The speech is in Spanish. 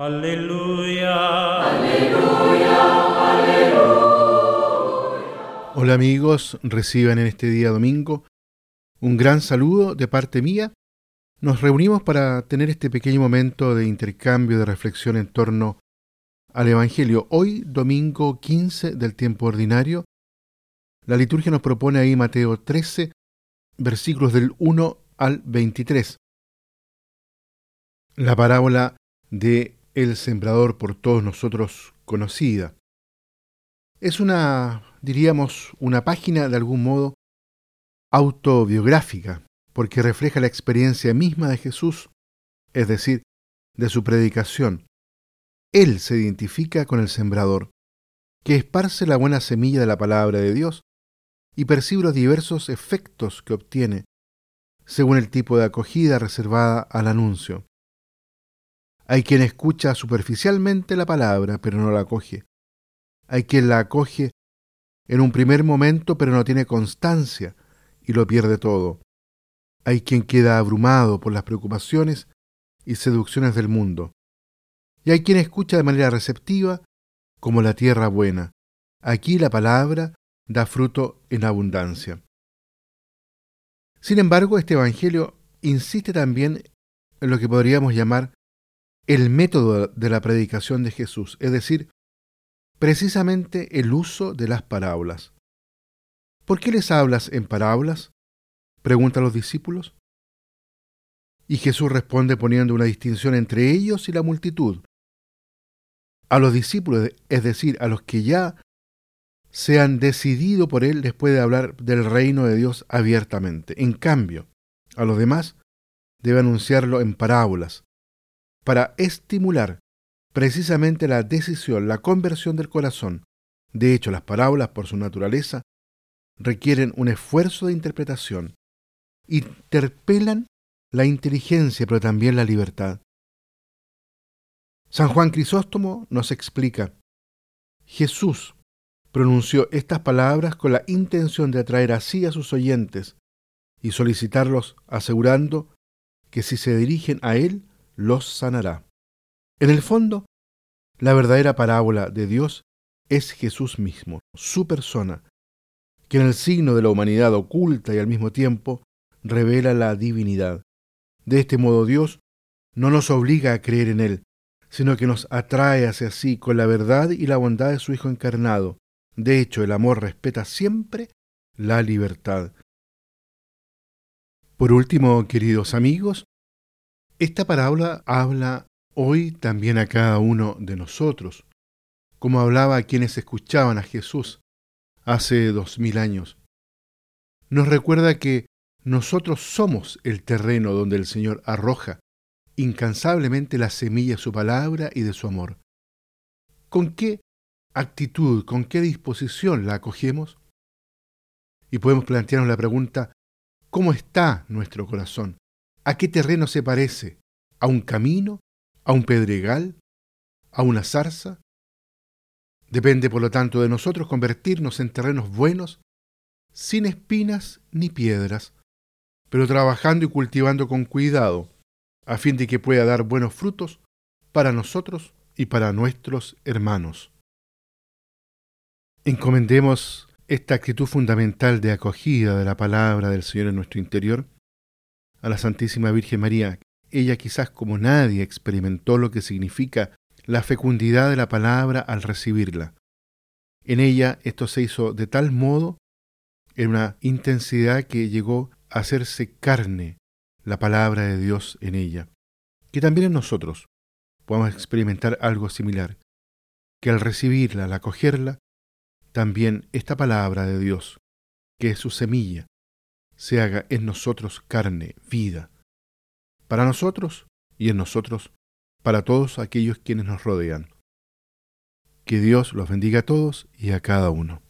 Aleluya. Aleluya. Aleluya. Hola amigos, reciban en este día domingo un gran saludo de parte mía. Nos reunimos para tener este pequeño momento de intercambio, de reflexión en torno al Evangelio. Hoy, domingo 15 del tiempo ordinario, la liturgia nos propone ahí Mateo 13, versículos del 1 al 23. La parábola de el sembrador por todos nosotros conocida. Es una, diríamos, una página de algún modo autobiográfica, porque refleja la experiencia misma de Jesús, es decir, de su predicación. Él se identifica con el sembrador, que esparce la buena semilla de la palabra de Dios y percibe los diversos efectos que obtiene, según el tipo de acogida reservada al anuncio. Hay quien escucha superficialmente la palabra, pero no la acoge. Hay quien la acoge en un primer momento, pero no tiene constancia y lo pierde todo. Hay quien queda abrumado por las preocupaciones y seducciones del mundo. Y hay quien escucha de manera receptiva como la tierra buena. Aquí la palabra da fruto en abundancia. Sin embargo, este Evangelio insiste también en lo que podríamos llamar el método de la predicación de Jesús, es decir, precisamente el uso de las parábolas. ¿Por qué les hablas en parábolas? preguntan los discípulos. Y Jesús responde poniendo una distinción entre ellos y la multitud. A los discípulos, es decir, a los que ya se han decidido por Él después de hablar del reino de Dios abiertamente. En cambio, a los demás debe anunciarlo en parábolas, para estimular precisamente la decisión, la conversión del corazón. De hecho, las parábolas, por su naturaleza, requieren un esfuerzo de interpretación, interpelan la inteligencia, pero también la libertad. San Juan Crisóstomo nos explica, Jesús pronunció estas palabras con la intención de atraer así a sus oyentes y solicitarlos asegurando que si se dirigen a Él, los sanará. En el fondo, la verdadera parábola de Dios es Jesús mismo, su persona, que en el signo de la humanidad oculta y al mismo tiempo revela la divinidad. De este modo Dios no nos obliga a creer en Él, sino que nos atrae hacia sí con la verdad y la bondad de su Hijo encarnado. De hecho, el amor respeta siempre la libertad. Por último, queridos amigos, esta parábola habla hoy también a cada uno de nosotros, como hablaba a quienes escuchaban a Jesús hace dos mil años. Nos recuerda que nosotros somos el terreno donde el Señor arroja incansablemente la semilla de su palabra y de su amor. ¿Con qué actitud, con qué disposición la acogemos? Y podemos plantearnos la pregunta, ¿cómo está nuestro corazón? ¿A qué terreno se parece? ¿A un camino? ¿A un pedregal? ¿A una zarza? Depende, por lo tanto, de nosotros convertirnos en terrenos buenos, sin espinas ni piedras, pero trabajando y cultivando con cuidado, a fin de que pueda dar buenos frutos para nosotros y para nuestros hermanos. Encomendemos esta actitud fundamental de acogida de la palabra del Señor en nuestro interior a la Santísima Virgen María. Ella quizás como nadie experimentó lo que significa la fecundidad de la palabra al recibirla. En ella esto se hizo de tal modo, en una intensidad que llegó a hacerse carne la palabra de Dios en ella. Que también en nosotros podamos experimentar algo similar, que al recibirla, al acogerla, también esta palabra de Dios, que es su semilla, se haga en nosotros carne, vida, para nosotros y en nosotros, para todos aquellos quienes nos rodean. Que Dios los bendiga a todos y a cada uno.